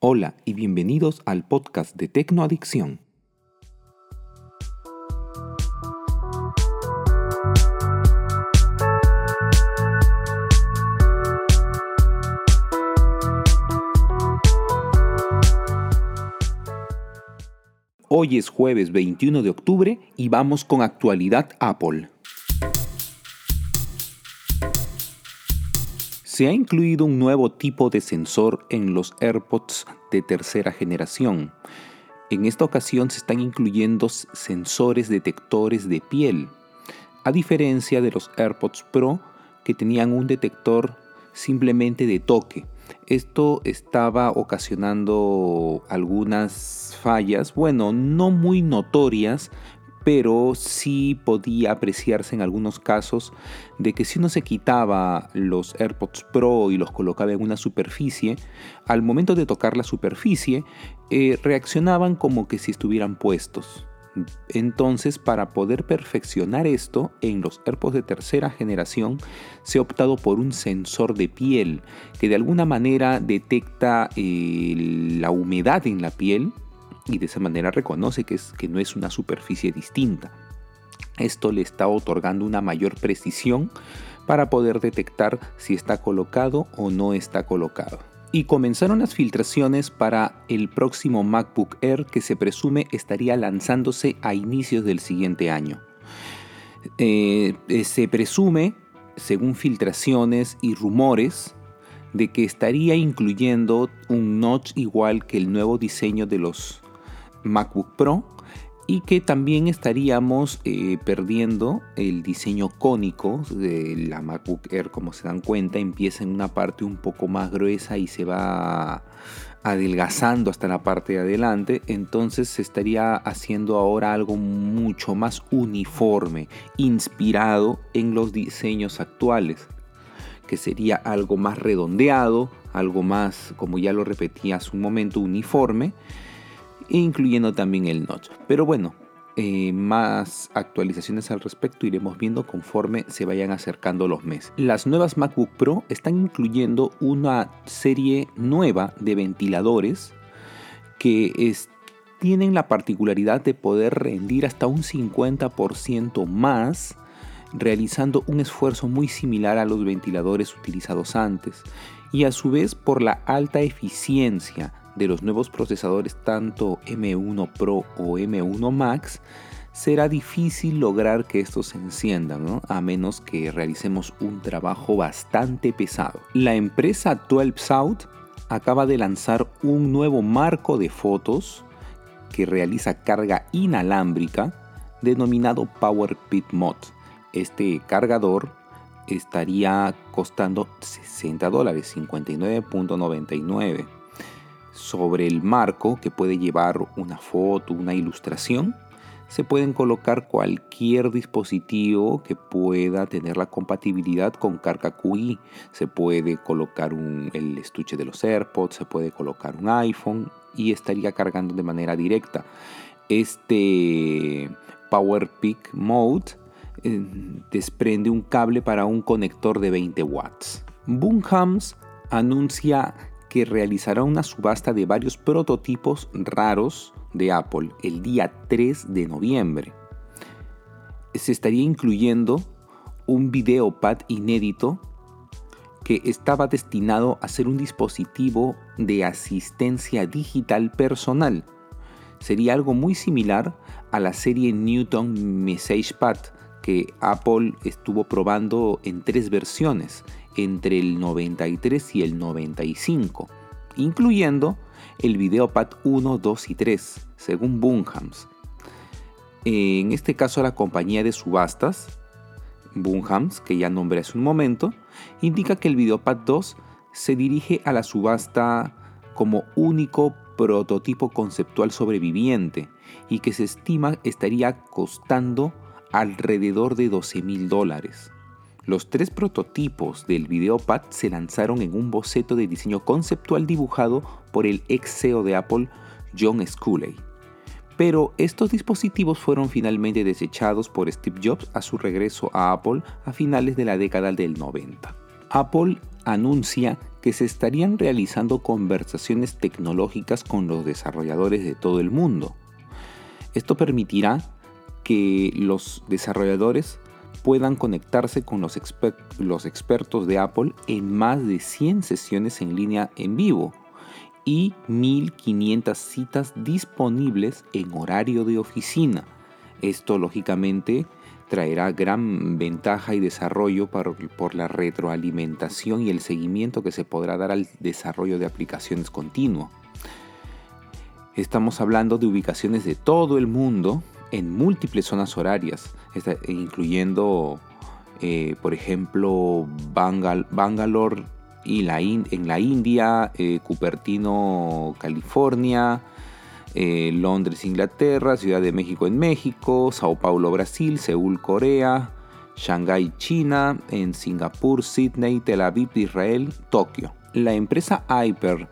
Hola y bienvenidos al podcast de Tecnoadicción. Hoy es jueves 21 de octubre y vamos con actualidad Apple. Se ha incluido un nuevo tipo de sensor en los AirPods de tercera generación. En esta ocasión se están incluyendo sensores detectores de piel, a diferencia de los AirPods Pro que tenían un detector simplemente de toque. Esto estaba ocasionando algunas fallas, bueno, no muy notorias, pero sí podía apreciarse en algunos casos de que si uno se quitaba los AirPods Pro y los colocaba en una superficie, al momento de tocar la superficie eh, reaccionaban como que si estuvieran puestos. Entonces, para poder perfeccionar esto, en los AirPods de tercera generación se ha optado por un sensor de piel que de alguna manera detecta eh, la humedad en la piel y de esa manera reconoce que, es, que no es una superficie distinta. Esto le está otorgando una mayor precisión para poder detectar si está colocado o no está colocado. Y comenzaron las filtraciones para el próximo MacBook Air que se presume estaría lanzándose a inicios del siguiente año. Eh, eh, se presume, según filtraciones y rumores, de que estaría incluyendo un notch igual que el nuevo diseño de los MacBook Pro y que también estaríamos eh, perdiendo el diseño cónico de la MacBook Air, como se dan cuenta, empieza en una parte un poco más gruesa y se va adelgazando hasta la parte de adelante, entonces se estaría haciendo ahora algo mucho más uniforme, inspirado en los diseños actuales, que sería algo más redondeado, algo más, como ya lo repetí hace un momento, uniforme incluyendo también el notch. Pero bueno, eh, más actualizaciones al respecto iremos viendo conforme se vayan acercando los meses. Las nuevas MacBook Pro están incluyendo una serie nueva de ventiladores que tienen la particularidad de poder rendir hasta un 50% más realizando un esfuerzo muy similar a los ventiladores utilizados antes y a su vez por la alta eficiencia de los nuevos procesadores tanto M1 Pro o M1 Max, será difícil lograr que estos se enciendan, a menos que realicemos un trabajo bastante pesado. La empresa 12 South acaba de lanzar un nuevo marco de fotos que realiza carga inalámbrica denominado PowerPit Mod. Este cargador estaría costando 60 dólares, 59.99 sobre el marco que puede llevar una foto, una ilustración, se pueden colocar cualquier dispositivo que pueda tener la compatibilidad con carga QI. Se puede colocar el estuche de los AirPods, se puede colocar un iPhone y estaría cargando de manera directa. Este Power Peak Mode eh, desprende un cable para un conector de 20 watts. Boomhams anuncia que realizará una subasta de varios prototipos raros de Apple el día 3 de noviembre. Se estaría incluyendo un videopad inédito que estaba destinado a ser un dispositivo de asistencia digital personal. Sería algo muy similar a la serie Newton Message Pad que Apple estuvo probando en tres versiones, entre el 93 y el 95, incluyendo el Videopad 1, 2 y 3, según Bunhams. En este caso la compañía de subastas, Bunhams, que ya nombré hace un momento, indica que el Videopad 2 se dirige a la subasta como único prototipo conceptual sobreviviente y que se estima estaría costando alrededor de 12 mil dólares. Los tres prototipos del Videopad se lanzaron en un boceto de diseño conceptual dibujado por el ex CEO de Apple, John Sculley. Pero estos dispositivos fueron finalmente desechados por Steve Jobs a su regreso a Apple a finales de la década del 90. Apple anuncia que se estarían realizando conversaciones tecnológicas con los desarrolladores de todo el mundo. Esto permitirá que los desarrolladores puedan conectarse con los, expertos de Apple en más de 100 sesiones en línea en vivo y 1500 citas disponibles en horario de oficina. Esto lógicamente traerá gran ventaja y desarrollo por la retroalimentación y el seguimiento que se podrá dar al desarrollo de aplicaciones continuo. Estamos hablando de ubicaciones de todo el mundo en múltiples zonas horarias, incluyendo, eh, por ejemplo, Bangalore y la en la India, eh, Cupertino, California, eh, Londres, Inglaterra, Ciudad de México en México, Sao Paulo, Brasil, Seúl, Corea, Shanghái, China, en Singapur, Sydney, Tel Aviv, Israel, Tokio. La empresa Hyper,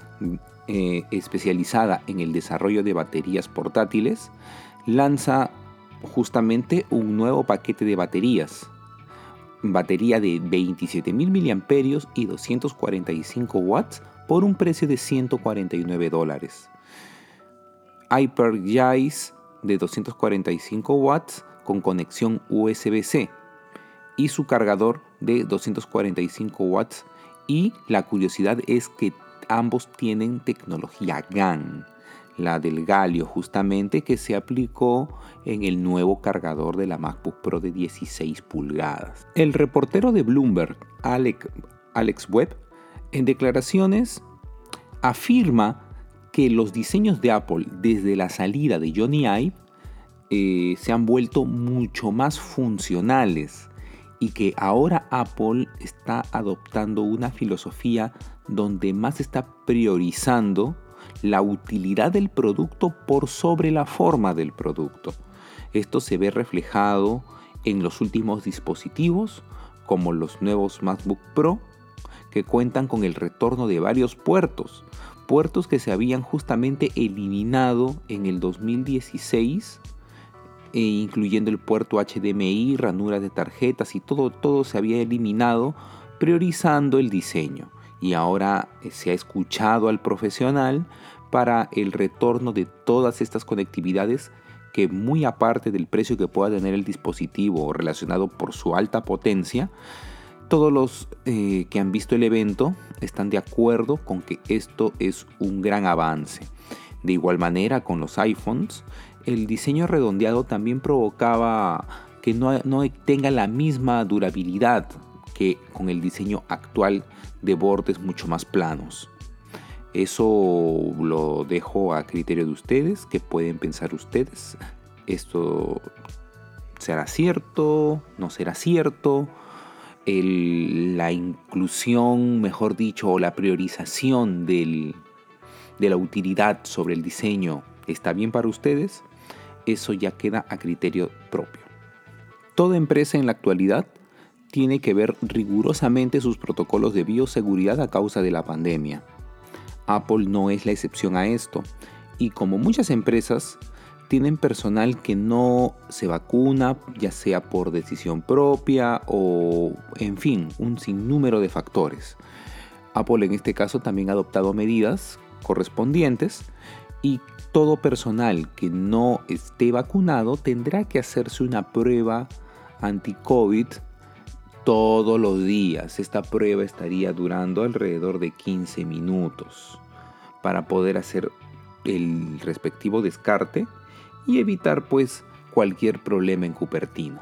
especializada en el desarrollo de baterías portátiles, lanza justamente un nuevo paquete de baterías. Batería de 27.000 mAh y 245 watts por un precio de 149 dólares. Hyper de 245 watts con conexión USB-C y su cargador de 245 watts y la curiosidad es que ambos tienen tecnología GAN, la del galio justamente que se aplicó en el nuevo cargador de la MacBook Pro de 16 pulgadas. El reportero de Bloomberg, Alex, Alex Webb, en declaraciones afirma que los diseños de Apple desde la salida de Johnny Ive eh, se han vuelto mucho más funcionales y que ahora Apple está adoptando una filosofía donde más está priorizando la utilidad del producto por sobre la forma del producto. Esto se ve reflejado en los últimos dispositivos como los nuevos MacBook Pro que cuentan con el retorno de varios puertos, puertos que se habían justamente eliminado en el 2016, e incluyendo el puerto HDMI, ranuras de tarjetas y todo, todo se había eliminado, priorizando el diseño. Y ahora eh, se ha escuchado al profesional para el retorno de todas estas conectividades que muy aparte del precio que pueda tener el dispositivo relacionado por su alta potencia, todos los eh, que han visto el evento están de acuerdo con que esto es un gran avance. De igual manera, con los iPhones, el diseño redondeado también provocaba que no, no tenga la misma durabilidad que con el diseño actual de bordes mucho más planos. Eso lo dejo a criterio de ustedes, que pueden pensar ustedes. Esto será cierto, no será cierto la inclusión, mejor dicho, o la priorización de la utilidad sobre el diseño está bien para ustedes, eso ya queda a criterio propio. Toda empresa en la actualidad tiene que ver rigurosamente sus protocolos de bioseguridad a causa de la pandemia. Apple no es la excepción a esto, y como muchas empresas, tienen personal que no se vacuna, ya sea por decisión propia o, en fin, un sinnúmero de factores. Apple en este caso también ha adoptado medidas correspondientes y todo personal que no esté vacunado tendrá que hacerse una prueba anti-COVID todos los días. Esta prueba estaría durando alrededor de 15 minutos para poder hacer el respectivo descarte y evitar pues cualquier problema en Cupertino.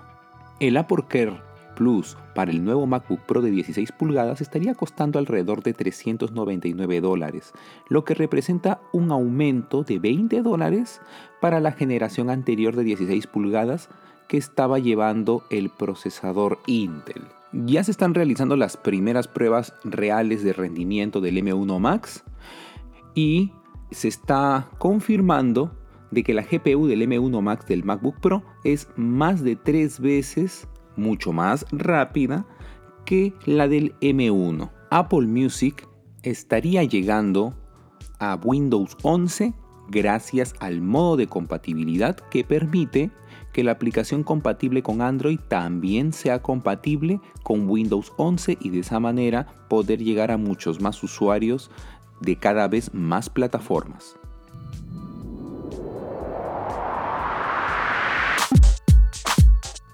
El Apple Care Plus para el nuevo MacBook Pro de 16 pulgadas estaría costando alrededor de 399 dólares, lo que representa un aumento de 20 dólares para la generación anterior de 16 pulgadas que estaba llevando el procesador Intel. Ya se están realizando las primeras pruebas reales de rendimiento del M1 Max y se está confirmando de que la GPU del M1 Max del MacBook Pro es más de tres veces mucho más rápida que la del M1. Apple Music estaría llegando a Windows 11 gracias al modo de compatibilidad que permite que la aplicación compatible con Android también sea compatible con Windows 11 y de esa manera poder llegar a muchos más usuarios de cada vez más plataformas.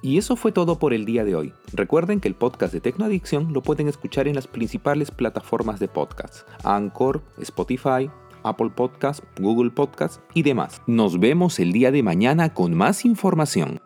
Y eso fue todo por el día de hoy. Recuerden que el podcast de Tecnoadicción lo pueden escuchar en las principales plataformas de podcast: Anchor, Spotify, Apple Podcast, Google Podcast y demás. Nos vemos el día de mañana con más información.